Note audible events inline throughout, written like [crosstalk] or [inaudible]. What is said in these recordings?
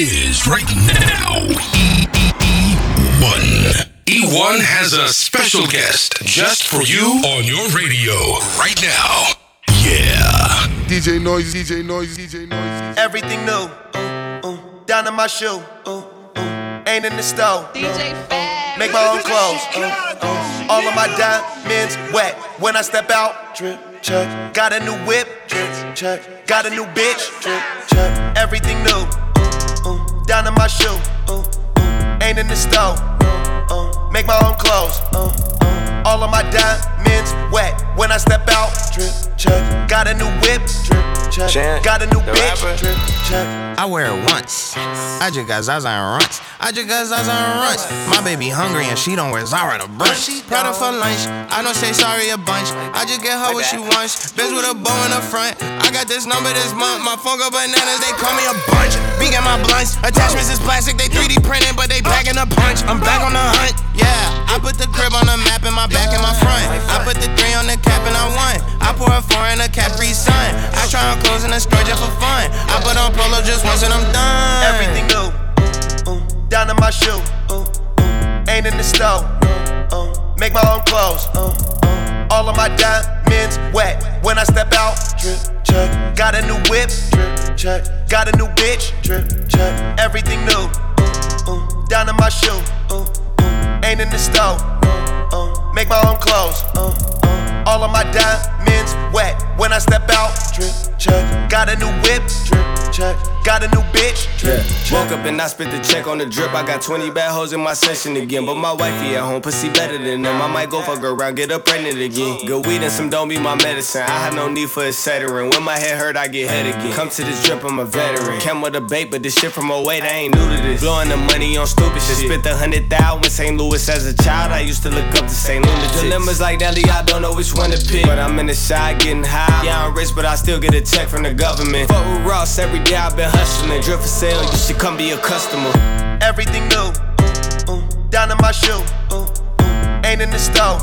it is right now. E1. E1 has a special guest just for you on your radio right now. Yeah. DJ Noise, DJ Noise, DJ Noise. Everything new. Ooh, ooh. Down to my shoe. Ooh, ooh. Ain't in the store. DJ Fab. Make my own clothes. Ooh, ooh. All of my diamonds wet. When I step out, drip, check. Got a new whip, drip, check. Got a new bitch, drip, check. Everything new. Down to my shoe. Ain't in the stove. Make my own clothes. All of my diamonds wet. When I step out, drip, check. Got a new whip, drip, check. Chant, Got a new bitch, rapper. drip, check. I wear it once. I just got Zaza and runts. I just got Zaza and runts. My baby hungry and she don't wear Zara to brunch. Prada for lunch. I don't say sorry a bunch. I just get her what she wants. Bitch with a bow in the front. I got this number this month. My phone go bananas. They call me a bunch. Big at my blunts. Attachments is plastic. They 3D printed, but they packing a punch. I'm back on the hunt. Yeah, I put the crib on the map in my back and my front. I put the three on the cap and I won. I pour a a Capri Sun. I try on clothes in a store just for fun. I put on polo just once and I'm done. Everything new. Down to my shoe. Ooh, ooh. Ain't in the store. Ooh, ooh. Make my own clothes. Ooh, ooh. All of my diamonds wet. When I step out, drip, check. Got a new whip, drip, check. Got a new bitch, drip, check. Everything new. Ooh, ooh. Down to my shoe. Ooh, ooh. Ain't in the stove. Ooh, ooh. Make my own clothes. Ooh, ooh. All of my diamonds wet. When I step out, drip, check. Got a new whip, drip, check. Got a new bitch, drip, check. Woke up and I spent the check on the drip. I got 20 bad hoes in my session again. But my wifey at home, pussy better than them. I might go fuck around, get her pregnant again. Good weed and some don't be my medicine. I have no need for a settering. When my head hurt, I get head again. Come to this drip, I'm a veteran. Came with a bait, but this shit from 08, I ain't new to this. Blowing the money on stupid shit. Spent a hundred thousand in St. Louis as a child. I used to look up to St. Louis. Dilemmas like Nelly, I don't know which one to pick. But I'm in the side getting high. Yeah, I'm rich, but I still get a check from the government. Fuck with Ross every day, I've been hustling. Drip for sale, you should come be a customer. Everything new. Ooh, ooh. Down to my shoe. Ooh, ooh. Ain't in the store.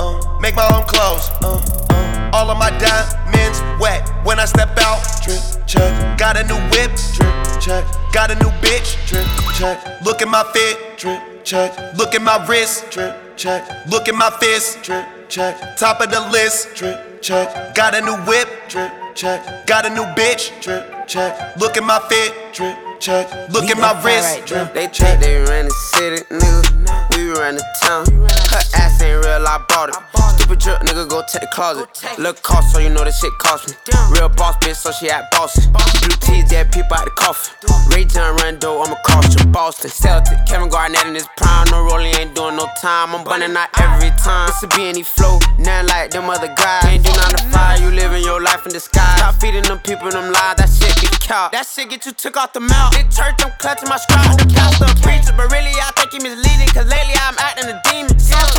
Ooh. Make my own clothes. Ooh, ooh. All of my diamonds wet. When I step out, drip, check. Got a new whip, drip, check. Got a new bitch, drip, check. Look at my fit, drip, check. Look at my wrist, drip, check. Look at my fist, drip, check. Top of the list, drip, check. Got a new whip, drip, check. Got a new bitch, drip, check. Look at my fit, drip, check. Look at my wrist, drip, They check. think they ran the city, nigga. We ran the town. Her ass ain't real, I bought it. Stupid drip, nigga, go take the closet. Look cost, so you know this shit cost me. Real boss bitch, so she act bossy. Blue tees, dead people out the coffin. Rajon Rondo, I'm across to Boston. Celtic, Kevin Garnett in his prime. No rolling, ain't doing no time. I'm bunning out every time. It's a B&E flow, nothing like them other guys. Ain't do none to fire, you living your life in disguise. Stop feeding them people them lies, that shit be cow. That shit get you took off the mouth. Big church, I'm clutching my scribe. The pastor, a preacher, but really I think he misleading. Cause lately I'm acting a demon.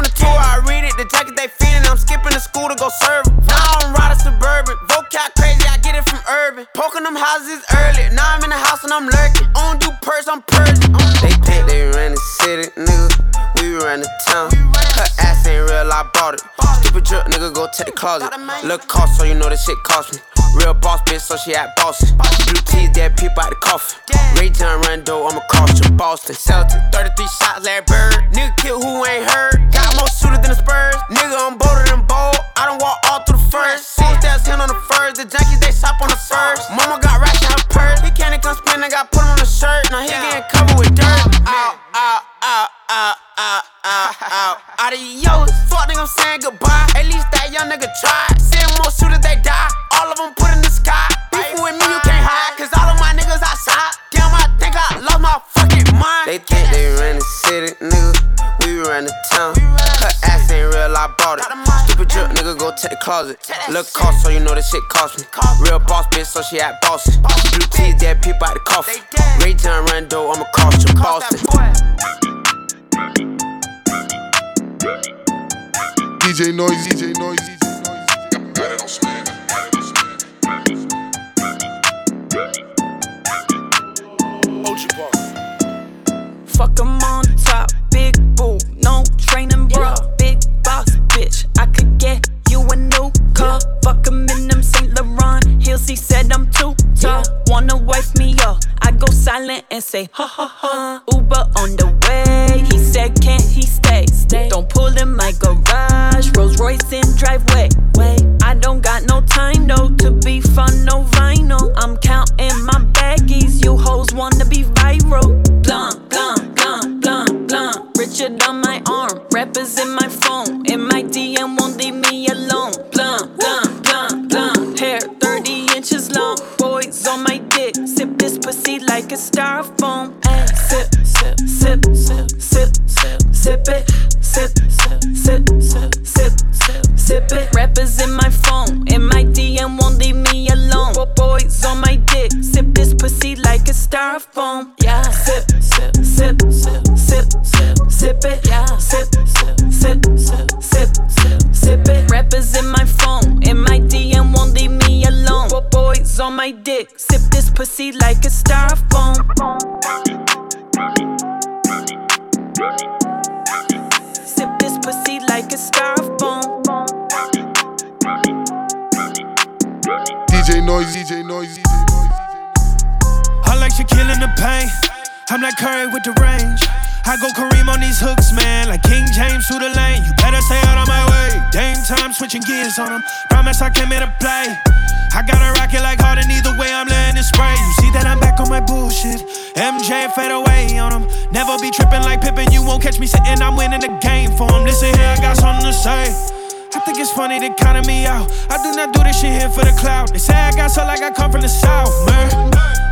The tour, I read it. The jacket they feeding, I'm skipping the school to go serve. Now I'm riding suburban. Vocal crazy, I get it from urban. Poking them houses early. Now I'm in the house and I'm lurking. Don't do purse, I'm purging. They think they ran the city, nigga. We ran the town. Her ass ain't real, I bought it. Stupid drip, nigga, go take the closet. Look cost, so you know this shit cost me. Real boss bitch, so she act bossy. Blue tees, dead people out the coffin. Rajon Rondo, I'm across to Boston. Celtic, 33 shots, Larry Bird. Nigga kill who ain't heard. Got more shooters than the Spurs. Nigga, I'm bolder than bold. I don't walk all through the first. Full stats hand on the first. The junkies, they shop on the first. Mama got racks in her purse. He can't even come spin, I got put him on the shirt. Now he getting covered with dirt. Ow, ow, ow, ow, ow, ow, ow. Adios. Fuck nigga, I'm saying goodbye. At least that young nigga tried. Seeing more shooters, they die. All of them put in the sky. Beef with me, you can't hide. Cause all of my niggas outside. Damn, I think I lost my fucking mind. They think they ran the city, nigga. We ran the town. Her ass ain't real, I bought it. Stupid drip, nigga, go take the closet. Look cost, so you know this shit cost me. Real boss bitch, so she act bossy. Blue tees, dead people out the coffin. Rajon Rondo, I'm across to Boston. DJ Noise, DJ Noise. Fuck 'em on top, big boo, no training, bra, big box bitch. I could get you a new car. Fuck 'em in them Saint Laurent heels. He said I'm too tall. Wanna wife me up. I go silent and say, ha ha ha. Uber on the way. He said, can't he stay? stay. Don't pull in my garage. Rolls Royce in driveway. Wait, I don't got no time though to be fun, no vinyl. I'm counting my baggies. Noisy, DJ Noisy. I like you killing the pain. I'm like Curry with the range. I go Kareem on these hooks, man, like King James through the lane. You better stay out of my way. Dame time switching gears on them. Promise I came here to play. I gotta rock it like Harden, either way I'm letting it spray. You see that I'm back on my bullshit. MJ fade away on them. Never be tripping like Pippin, you won't catch me sitting, I'm winning the game for them. Listen here, I got something to say. Think it's funny to counted me out. I do not do this shit here for the clout. They say I got so like I come from the south, man.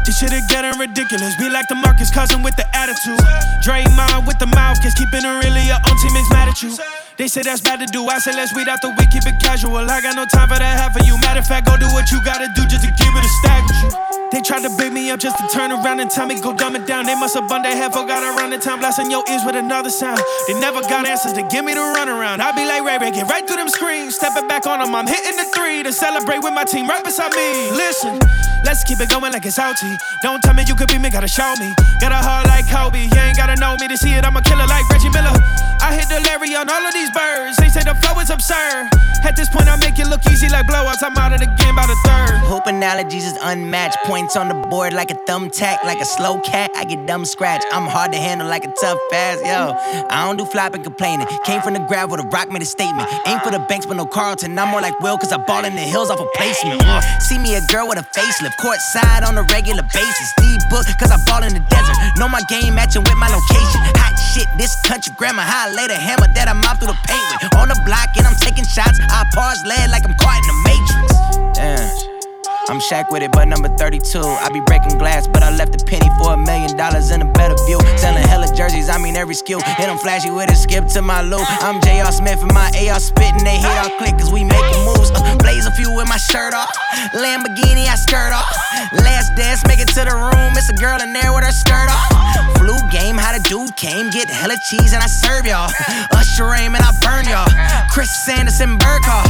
This shit is getting ridiculous. Be like DeMarcus Cousins with the attitude. Draymond with the mouth, cause keeping it really your own teammates mad at you. They say that's bad to do. I say let's weed out the week, keep it casual. I got no time for that half of you. Matter of fact, go do what you gotta do just to keep it a stack with you. They tried to bait me up just to turn around and tell me go dumb it down. They must have bun their head, forgot around the time, blasting your ears with another sound. They never got answers to give me the runaround. I be like Ray Ray, get right through them screens. Stepping back on them, I'm hitting the three to celebrate with my team right beside me. Listen, let's keep it going like it's OT. Don't tell me you could be me, gotta show me. Got a heart like Kobe, you ain't gotta know me to see it. I'm a killer like Reggie Miller. I hit the Larry on all of these birds. They say the flow is absurd. At this point, I make it look easy like blowouts. I'm out of the game by the third. Hope analogies is unmatched. Points on the board like a thumbtack, like a slow cat. I get dumb scratch. I'm hard to handle like a tough pass, yo. I don't do flopping, complaining. Came from the gravel, the rock made a statement. Ain't for the banks, but no Carlton. I'm more like Will, cause I ball in the hills off a placement. Uh, see me a girl with a facelift, court side on a regular basis. D book, cause I ball in the desert. Know my game matching with my location. Hot shit, this country grammar. How I lay the hammer that I mop through the paint with. On the block, and I'm taking shots. I pause lead like I'm caught in the matrix. I'm Shaq with it, but number 32. I be breaking glass, but I left a penny for a million dollars in a better view. Selling hella jerseys, I mean every skill. Hit them flashy with a skip to my loot. I'm J.R. Smith and my AR spitting. They hit our click cause we making moves. Uh, blaze a few with my shirt off. Lamborghini, I skirt off. Last dance, make it to the room. It's a girl in there with her skirt off. Flu game, how the dude came. Get hella cheese and I serve y'all. [laughs] Usher aim and I burn y'all. Chris Sanderson, Burkhardt.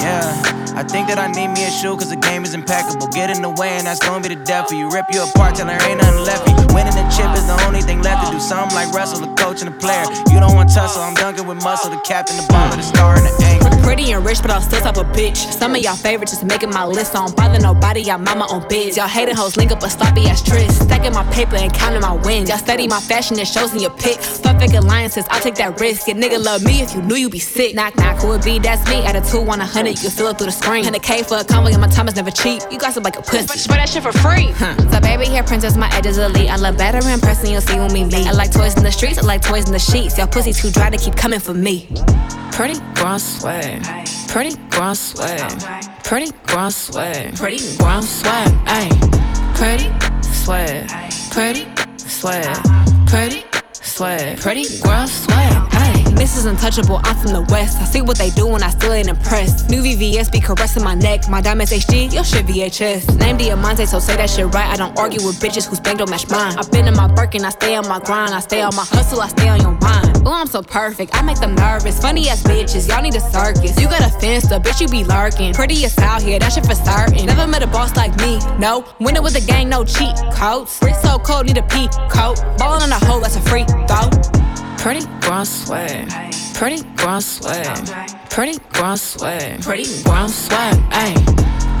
Yeah, I think that I need me a shoe cause the game is impeccable. Get in the way and that's gonna be the death of you. Rip you apart till there ain't nothing left of you. Winning the chip is the only thing left to do. Something like wrestle, the coach and the player. You don't want tussle, I'm dunking with muscle. The captain, the bomber, the star, and the anchor. Pretty and rich, but I'm still type a bitch. Some of y'all favorites just making my list. I don't bother nobody, y'all mama on bids. Y'all hating hoes link up a sloppy ass tryst. Stacking my paper and counting my wins. Y'all study my fashion and shows in your pics. Fuck fake alliances, I'll take that risk. Your nigga love me if you knew you'd be sick. Knock, knock, who it be? That's me. At a 2 on a 100, you can feel it through the screen. 100K for a convo, and my time is never cheap. You got some like a pussy. But, Spray that shit for free. Huh. So baby, here princess, my edges elite. I love better in person, you'll see when we meet. I like toys in the streets, I like toys in the sheets. Y'all pussy too dry to keep coming for me. Pretty grown swag, pretty grown swag, pretty grown swag, pretty grown swag, ayy. Pretty swag, pretty swag, pretty swag, pretty girl ayy. Mrs. Untouchable, I'm from the west. I see what they do and I still ain't impressed. New VVS be caressing my neck. My diamonds HD, your shit VHS. Name Diamante, so say that shit right. I don't argue with bitches whose bank don't match mine. I've been in my Birkin, I stay on my grind. I stay on my hustle, I stay on your mind. Ooh, I'm so perfect, I make them nervous. Funny ass bitches, y'all need a circus. You got a fence, the bitch you be lurking. Prettiest out here, that shit for certain. Never met a boss like me, no. Winning with the gang, no cheat codes. Wrist so cold, need a pea coat. Ballin' on a hoe, that's a free throw. Pretty grown swag, pretty grown swag, pretty grown swag, pretty grown swag, ayy.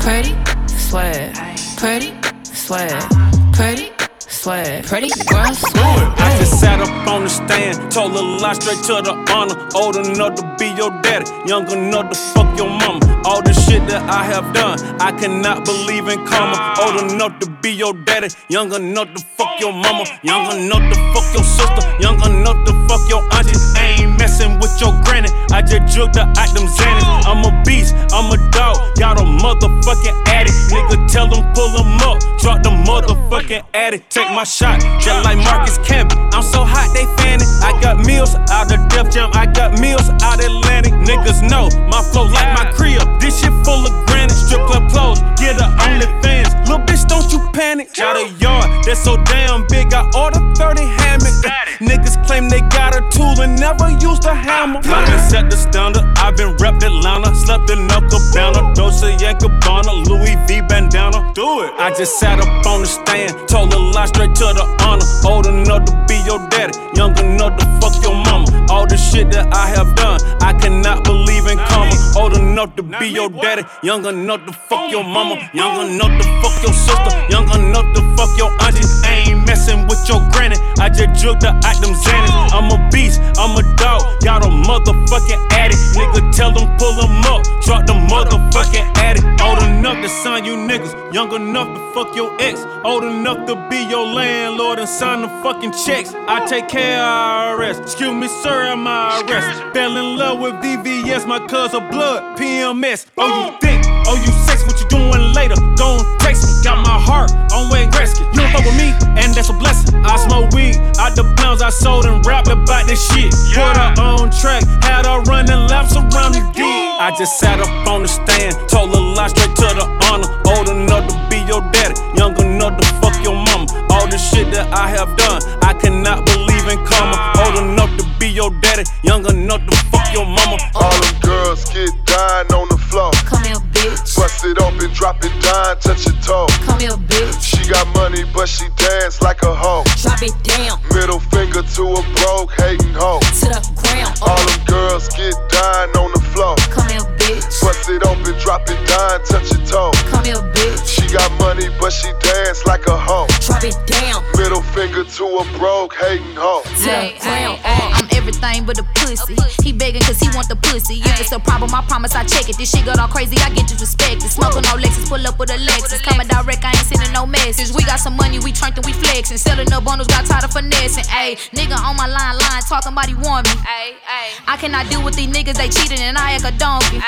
Pretty swag, pretty swag. Pretty swag. Pretty girl swag. I just sat up on the stand, told a lie straight to the honor. Old enough to be your daddy, young enough to fuck your mama. All the shit that I have done, I cannot believe in karma. Old enough to be your daddy, young enough to fuck your mama, young enough to fuck your sister, young enough to fuck your auntie. I ain't messing with your granny, I just jugged the items Xanax. I'm a beast, I'm a dog, got a motherfucking addict. Nigga, tell them pull them up, drop the motherfucking addict. Take my shot, just like Marcus Camby. I'm so hot, they fanning. I got meals out of Def Jam, I got meals out Atlantic. Niggas know my flow like my crib. This shit full of granite. Strip club clothes, get only OnlyFans. Little bitch, don't you panic. Got a yard that's so damn big, I ordered 30 hammocks. Niggas claim they got a tool and never used a hammer. I been set the standard, i been repped Atlanta. Slept in a cabana, Dolce and Gabbana, Louis V bandana. Do it. I just sat up on the stand, told a lie straight to the honor. Old enough to be your daddy, young enough to fuck your mama. All the shit that I have done, I cannot believe in karma. Old enough to be your daddy, young enough to fuck your mama, young enough to fuck your sister, young enough to fuck your auntie. I ain't messing with your granny, I just jugged the items Xanax. I'm a beast, I'm a dog, got a motherfucking addict. Nigga, sign you niggas, young enough to fuck your ex, old enough to be your landlord and sign the fucking checks. I take care of IRS. Excuse me, sir, am I arrest? Fell in love with VVS, my cousin blood, PMS. Oh, you think? Oh, you? What you doing later? Don't text me. Got my heart on Wayne Gretzky. You don't fuck with me, and that's a blessing. I smoke weed out the pounds I sold and rap about this shit. Put her on track, had her running laps around the i just sat up on the stand, told a lie straight to the honor. Old enough to be your daddy, young enough to fuck your mama. All the shit that I have done, I cannot believe in karma. Old enough to be your daddy, young enough to fuck your mama. All them girls get dying on the floor. Come here, bitch. Bust it open, drop it down, touch your toe. Come here, bitch. She got money, but she dance like a hoe. Drop it down Middle finger to a broke, hating hoe. to the ground. All them girls get dying on the floor. Come here, bitch. Bust it open, drop it down, touch your toe. Come here, bitch. She got money, but she dance like a hoe. Drop it down Middle finger to a broke, hating hoe. to the ground. Everything but a pussy. He begging cause he want the pussy. If it's a problem, I promise I check it. This shit got all crazy, I get disrespected. Smoking no Lexus, pull up with a Lexus. Coming direct, I ain't sending no message. We got some money, we turned and we flexing. Selling the bundles, got tired of finessing. Ayy, nigga on my line, line, talking about he want me. I cannot deal with these niggas, they cheating and I act a donkey.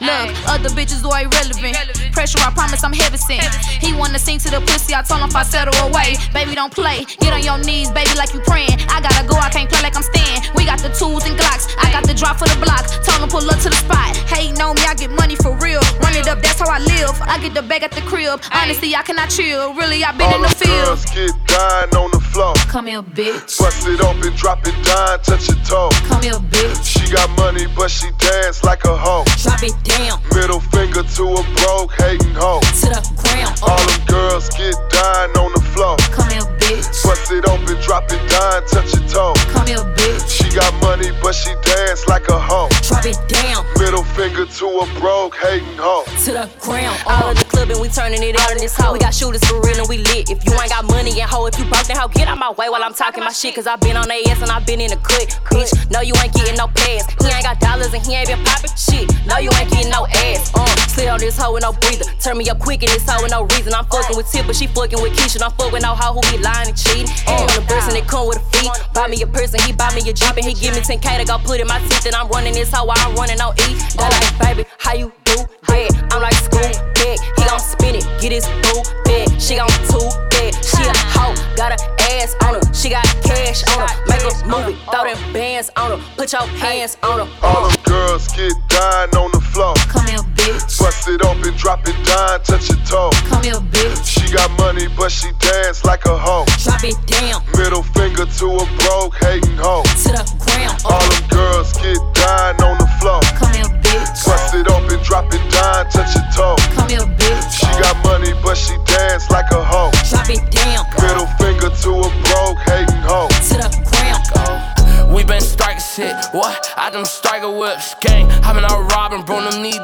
Look, other bitches are irrelevant. Pressure, I promise I'm heavy sent. He wanna sing to the pussy, I told him if I settle away. Baby, don't play. Get on your knees, baby, like you praying. I gotta go, I can't play like I'm staying. We got the tools and Glocks. I got the drop for the block. Told him pull up to the spot. Hating on me, I get money for real. Run it up, that's how I live. I get the bag at the crib. Honestly, I cannot chill. Really, I been All in the them field. girls get dying on the floor. Come here, bitch. Bust it open, drop it down, touch your toe. Come here, bitch. She got money, but she dance like a hoe. Drop it down Middle finger to a broke, hating hoe. to the ground. All them girls get dying on the floor. Come here, bitch. Bust it open, drop it down, touch your toe. Come here, bitch. She got money, but she dance like a hoe. Drop it down Middle finger to a broke, hating hoe. to the ground. All in the club and we turning it out in this hoe. We got shooters for real and we lit. If you ain't got money and hoe, if you broke, then hoe, get out my way while I'm talking my shit. Cause I been on they ass and I been in the cut. Bitch, no, you ain't getting no pass. He ain't got dollars and he ain't been popping shit. No, you ain't getting no ass. Uh, slid on this hoe with no breather. Turn me up quick in this hoe with no reason. I'm fucking with Tip, but she fucking with Keisha. I'm fucking with no hoe who be lying and cheating. And on the person that come with a fee. Buy me a person, he buy me a Jeep and he give me 10k to go put in my teeth. And I'm running this hoe while I'm running on E. They like, baby, how you do that? I'm like, school bag. He gon' spin it, get his boo bag. She gon' two bag. She a hoe, got her ass on her. She got cash on her. Make a movie, throw them bands on her. Put your hands on her. All them girls get dying on the floor. Come here, bitch. Bust it open, drop it down, touch your toe. Come here, bitch. She got money, but she dance like a hoe. Drop it down Middle finger to a broke, hating hoe. to the ground. Uh. All them girls get dying on the floor. Come here, bitch. Bust it open, drop it down, touch your toe. Come here, bitch. She got money, but she dance like a hoe. Drop it down Middle finger to a broke, hating hoe. to the ground. Uh. We been striking shit. What? I them striker whips. Gang, I been out robbing, bro. Them need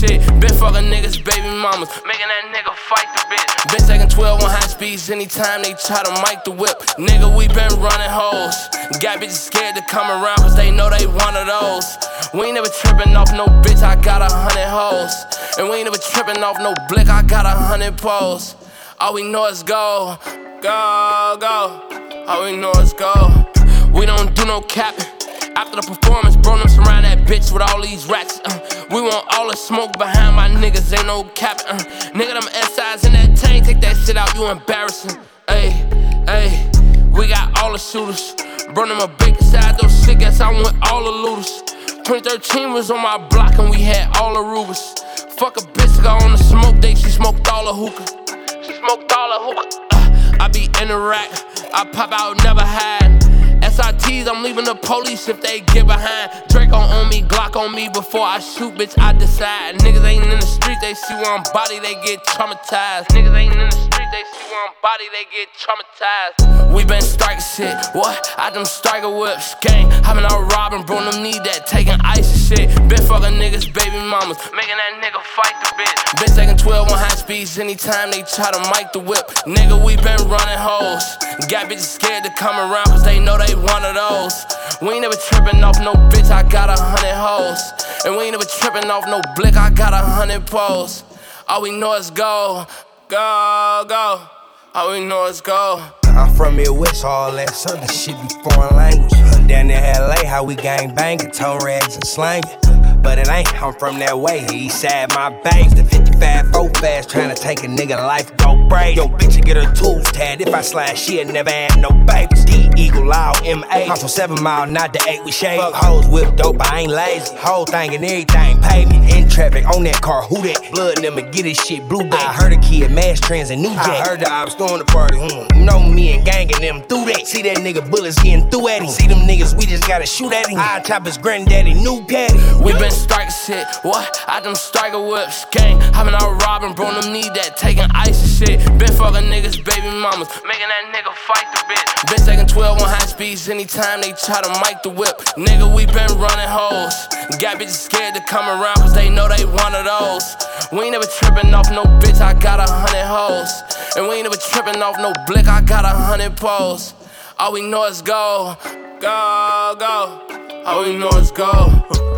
shit. Been fucking niggas, baby mamas, making that nigga fight the bitch. Been taking 12 on high speeds anytime they try to mic the whip. Nigga, we been running hoes. Got bitches scared to come around cause they know they one of those. We ain't never tripping off no bitch, I got a hundred hoes. And we ain't never tripping off no blick, I got a hundred poles. All we know is go, go, go. All we know is go. We don't do no capping. After the performance, bro, them surround that bitch with all these rats. Uh, we want all the smoke behind my niggas, ain't no cap. Uh, nigga, them SIs in that tank, take that shit out, you embarrassing. Ayy, ayy, we got all the shooters. Bro, them a big side, those sick guess I want all the looters. 2013 was on my block and we had all the Rubers. Fuck a bitch, got on the smoke date, she smoked all the hookah She smoked all the hookah. Uh, I be in the rack, I pop out, never had. SITs, I'm leaving the police if they get behind. Draco on me, Glock on me before I shoot, bitch, I decide. Niggas ain't in the street, they see one body, they get traumatized. Niggas ain't in the street, they see one body, they get traumatized. We been striking shit, what? I them striker whips, gang. I been out robbing, bro, them need that, taking ice shit. Been fucking niggas, baby mamas, making that nigga fight the bitch. Been taking 12 on high speeds anytime they try to mic the whip. Nigga, we been running hoes. Got bitches scared to come around cause they know they one of those. We ain't never tripping off no bitch, I got a hundred hoes. And we ain't never tripping off no blick, I got a hundred poles. All we know is go, go, go. All we know is go. I'm from Midwest, all that southern shit be foreign language. Down in LA, how we gang bangin', toe rags and slangin'. But it ain't, I'm from that way, east side my bangs. The 55 4 fast, tryna take a nigga life, go break. Yo, bitch, get her tools tad. If I slide, she'll never have no babies. D Eagle Out, MA. I'm from 7 Mile, not the 8 we shade. Fuck hoes whip dope, I ain't lazy. Whole thing and everything, pay me. In traffic, on that car, who that? Blood in them and get this shit blue back. I heard a kid, mass trans and new jack. I heard that I was throwing the party, hmm. You know me and gangin' them through that. See that nigga bullets getting through at him. See them niggas, we just gotta shoot at him. I top his granddaddy, new daddy. We been striking shit, what? I them striker whips, gang. I been out robbing, bro, them need that, taking ice and shit. Been fucking niggas, baby mamas, making that nigga fight the bitch. Been taking 12 on high speeds anytime they try to mic the whip. Nigga, we been running hoes. Got bitches scared to come around cause they know they one of those. We ain't never tripping off no bitch, I got a hundred hoes. And we ain't never tripping off no blick, I got a hundred poles. All we know is go, go, go. All we know is go.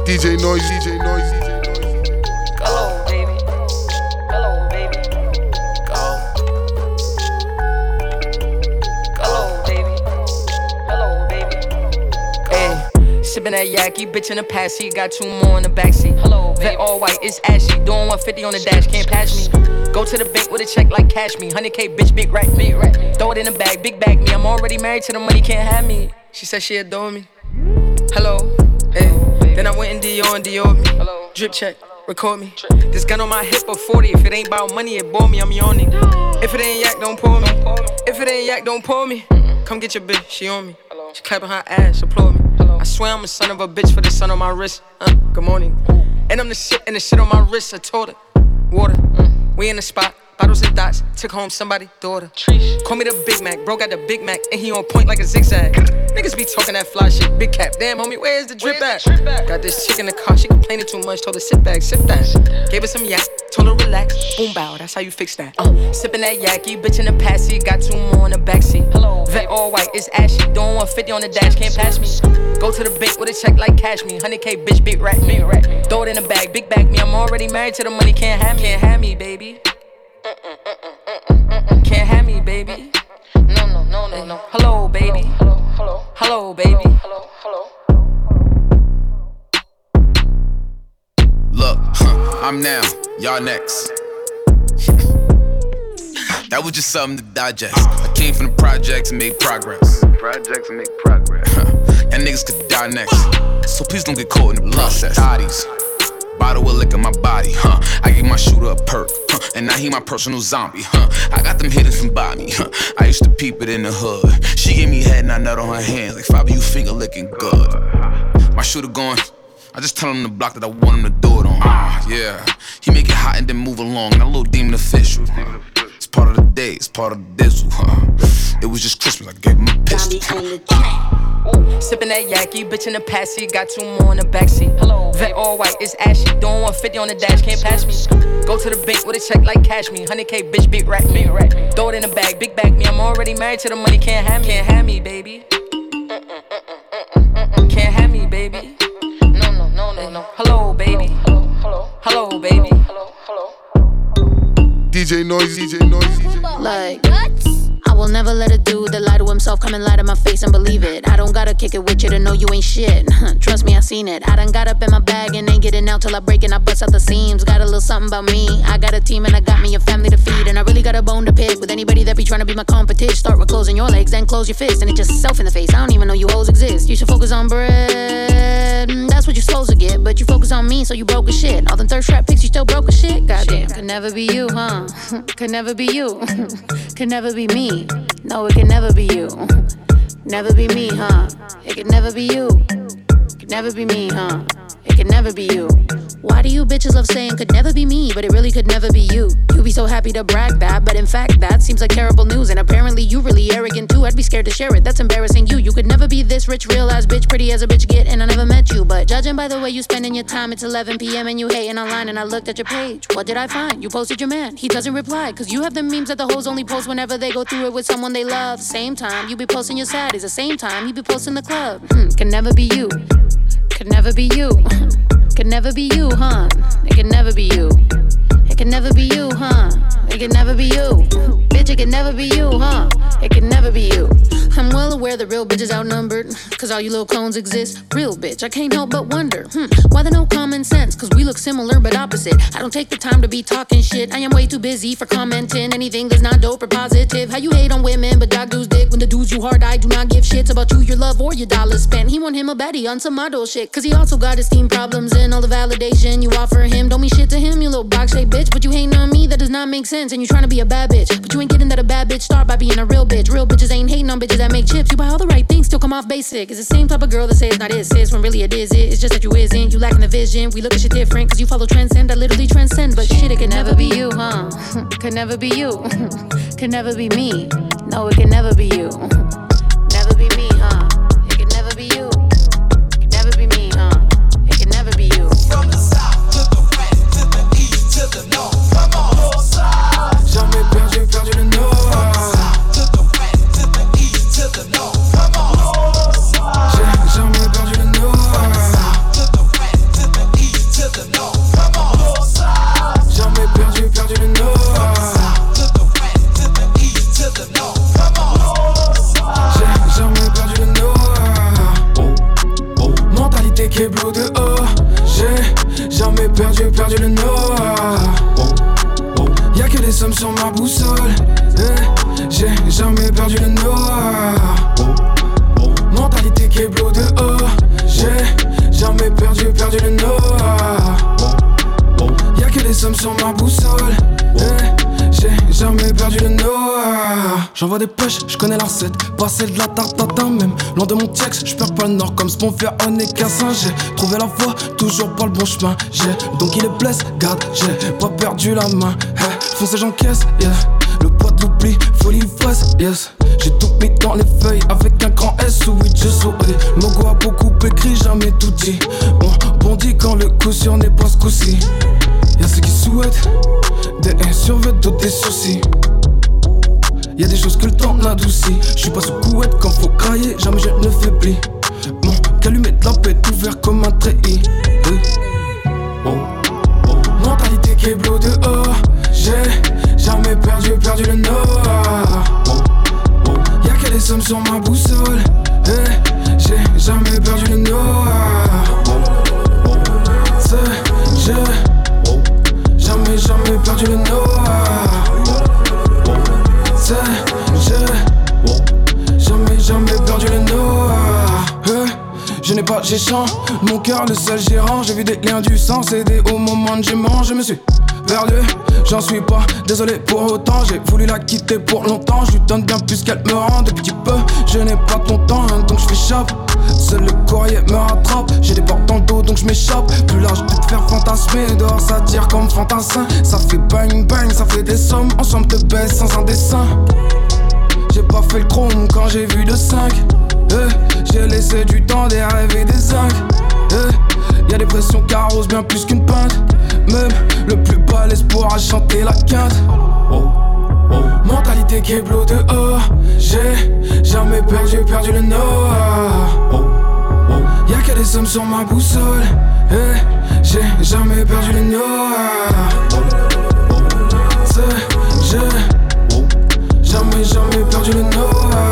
DJ Noise, DJ Noise, DJ Noise. Go, Ayy, sippin' that yaki, bitch in the past seat, got two more in the backseat. Hello, Vet all white, it's ashy. Doing 150 on the dash, can't pass me. Go to the bank with a check like cash me. 100k, bitch, big rack, big rack. Throw it in the bag, big bag me. I'm already married to the money, can't have me. She said she adore me. Hello, hey. Then I went and Dior and Dior me. Hello. Drip check, record me. This gun on my hip of 40. If it ain't about money, it bore me, I'm yawning. If it ain't yak, don't pour me. If it ain't yak, don't pull me. Come get your bitch, she on me. She clapping her ass, applaud me. I swear I'm a son of a bitch for the sun on my wrist. Uh, good morning. And I'm the shit and the shit on my wrist. I told her. Water. We in the spot. Bottles and dots. Took home somebody daughter. Call me the Big Mac. Bro got the Big Mac and he on point like a zigzag. Niggas be talking that fly shit. Big cap. Damn, homie, where's the drip at? Got this chick in the car. She complaining too much. Told her sit back, sit back. Gave her some yak. Told her relax. Boom bow. That's how you fix that. Uh, sipping that yaki. Bitch in the past seat. Got two more in the backseat. Hello. Vet all white. It's ashy. Doing 150 on the dash. Can't pass me. Go to the bank with a check like cash me. 100k, bitch, big rack me. Throw it in the bag. Big bag me. I'm already married to the money. Can't have me. Can't have me, baby. Can't have me, baby. No, no, no, no, no. Hello, baby. Hello, hello, hello, baby. Hello, hello. Look, huh, I'm now, y'all next. that was just something to digest. I came from the projects and made progress. Projects and make progress. Y'all niggas could die next. So please don't get caught in the process. Bodies. Bottle of liquor, my body, huh? I gave my shooter a perk, huh? And now he my personal zombie, huh? I got them hidden from Bobby, huh? I used to peep it in the hood. She gave me head and I nut on her hands, like Fabio, you finger licking good. My shooter going, I just tell him the block that I want him to do it on. Ah, yeah. He make it hot and then move along. Not a little demon official. Huh? It's part of the day, it's part of the dizzle, huh? It was just Christmas, I gave him a pistol. Sipping that yaki, bitch in the past seat, got two more in the backseat. Hello, vet all white, it's ashy. Doing 150 on the dash, can't pass me. Go to the bank with a check like cash me. 100k, bitch, big rack me. Throw it in the bag, big bag me. I'm already married to the money, can't have me. Can't have me, baby. Can't have me, baby. No, no, no, no, no. Hello, baby. Hello, hello, hello, baby. Hello, hello. DJ Noisy, DJ Noisy. Like, I will never let a dude that lie to himself come and lie to my face and believe it. I don't gotta kick it with you to know you ain't shit. [laughs] Trust me, I seen it. I done got up in my bag and ain't getting out till I break and I bust out the seams. Got a little something about me. I got a team and I got me a family to feed. And I really got a bone to pick with anybody that be trying to be my competition. Start with closing your legs, then close your fist. And it just self in the face. I don't even know you hoes exist. You should focus on bread. That's what you're supposed to get. But you focus on me, so you broke as shit. All them third strap picks, you still broke as shit. Goddamn, could never be you, huh? [laughs] could never be you. [laughs] could never be me. No, it can never be you. [laughs] Never be me, huh? It could never be you. Could never be me, huh? It could never be you. Why do you bitches love saying could never be me, but it really could never be you? You be so happy to brag that, but in fact that seems like terrible news. And apparently you really arrogant I'd be scared to share it. That's embarrassing you. You could never be this rich, real ass bitch, pretty as a bitch get, and I never met you. But judging by the way you spending your time, it's 11 p.m. and you hating online. And I looked at your page. What did I find? You posted your man. He doesn't reply, cause you have the memes that the hoes only post whenever they go through it with someone they love. Same time you be posting your saddies. The same time you be posting the club. Hmm, can never be you. Could never be you. [laughs] Could never be you, huh? It could never be you. It can never be you, huh? It can never be you. Bitch, it can never be you, huh? It can never be you. I'm well aware that real bitches outnumbered. Cause all you little clones exist. Real bitch, I can't help but wonder. Hmm, why there no common sense? Cause we look similar but opposite. I don't take the time to be talking shit. I am way too busy for commenting anything that's not dope or positive. How you hate on women but dog dudes dick when the dudes you hard I do not give shits about you, your love, or your dollars spent. He want him a Betty on some model shit. Cause he also got esteem problems and all the validation you offer him. Don't mean shit to him, you little box shaped bitch. But you hating on me, that does not make sense. And you trying to be a bad bitch. But you ain't getting that a bad bitch start by being a real bitch. Real bitches ain't hating on bitches that make chips. You buy all the right things, still come off basic. It's the same type of girl that says it's not it, sis. When really it is it. It's just that you isn't. You lacking the vision. We look at shit different. Cause you follow trends and I literally transcend. But shit, it can never be you, huh? [laughs] could never be you. [laughs] could never be me. No, it can never be you. J'envoie des pêches, je connais la recette. Pas celle de la tarte tatin même. Loin de mon texte, je perds pas le nord comme ce mon on est cassin. J'ai trouvé la voie, toujours pas le bon chemin. J'ai donc il est blesse, garde, j'ai pas perdu la main. Hey, foncez, j'encaisse, yeah. Le poids de l'oubli, folie fraise, yes. J'ai tout mis dans les feuilles avec un grand S ou oui, je souris. Mogo a beaucoup écrit, jamais tout dit. On bondit quand le coup sur n'est pas ce coup-ci. Y'a ceux qui souhaitent des d'autres des soucis. Y'a des choses que le temps n'adoucit. J'suis pas sous couette quand faut crailler, jamais je ne faiblis. Mon calumet de la paix ouvert comme un treillis. Oui. Oh. Oh. Mentalité qui est bleu dehors. J'ai jamais perdu, perdu le nord. Oh. Oh. Y'a que des sommes sur ma boussole. Eh, J'ai jamais perdu le nord. Oh. Oh. C'est, j'ai jamais, jamais perdu le nord. Je n'ai pas géchant, mon cœur le seul gérant. J'ai vu des liens du sang céder au moment de gémant. Je me suis perdu, j'en suis pas désolé pour autant. J'ai voulu la quitter pour longtemps. Je lui donne bien plus qu'elle me rend. Depuis petit peu, je n'ai pas ton temps, hein, donc je fais chape. Seul le courrier me rattrape. J'ai des portes dans le dos, donc je m'échappe. Plus large de te faire fantasmer. Dehors, ça tire comme fantassin. Ça fait bang bang, ça fait des sommes. Ensemble te baisse sans un dessin. J'ai pas fait le chrome quand j'ai vu de 5. Eh, j'ai laissé du temps des rêves et des zincs. Eh, y'a des pressions arrosent bien plus qu'une pinte. Même le plus bas l'espoir à chanter la quinte. Oh, oh. Mentalité qui est bleu dehors. J'ai jamais perdu, perdu le nord. Oh, oh. Y'a que des sommes sur ma boussole. Eh, j'ai jamais perdu le nord. J'ai jamais, jamais perdu le nord.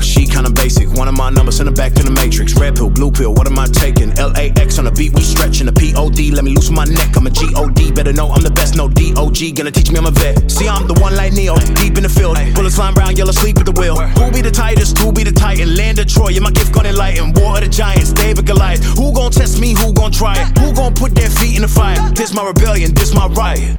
She kinda basic. One of my numbers, send her back to the matrix. Red pill, blue pill, what am I taking? LAX on the beat, we stretching the POD. Let me loosen my neck, I'm a GOD. Better know I'm the best, no DOG. Gonna teach me I'm a vet. See, I'm the one like Neo, deep in the field. Bullets flying round, yellow sleep at the wheel. Who be the tightest? Who be the titan? Land of Troy, yeah, my gift gonna enlighten. War of the Giants, David Goliath. Who gon' test me? Who gon' try it? Who gon' put their feet in the fire? This my rebellion, this my riot.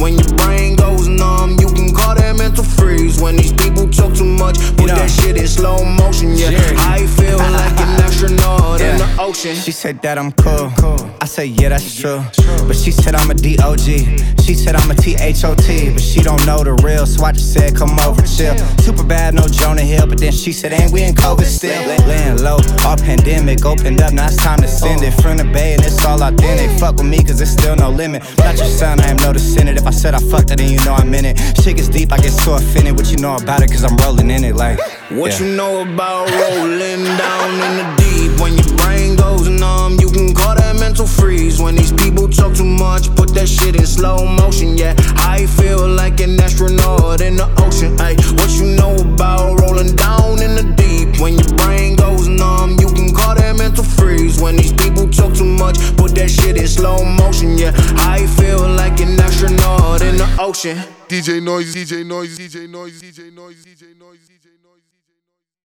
When your brain goes numb, you can call that mental freeze. When these people talk too much, put that shit in slow motion. Yeah, I feel like an [laughs] astronaut in the ocean. She said that I'm cool. I said yeah, that's true. But she said I'm a DOG. She said I'm a THOT, but she don't know the real. So I just said come over chill. Super bad, no Jonah Hill, but then she said ain't we in COVID still? Laying low, all pandemic opened up. Now it's time to send it oh. from the bay, and it's all authentic. Fuck with me, cause it's still no limit. Not your son, I am noticing it. If I said I fucked it, and you know I'm in it. Shit gets deep, I get so offended. What you know about it, cause I'm rolling in it like. What yeah. you know about rolling down in the deep? When your brain goes numb, you can call that mental freeze. When these people talk too much, put that shit in slow motion. Yeah, I feel like an astronaut in the ocean. Ay, what you know about rolling down in the deep? When your brain goes numb, you can call that mental freeze. When these people talk too much, put that shit in slow motion. Yeah, I feel like an astronaut in the ocean. DJ Noise, DJ Noise, DJ Noise, DJ Noise, DJ Noise, DJ Noise.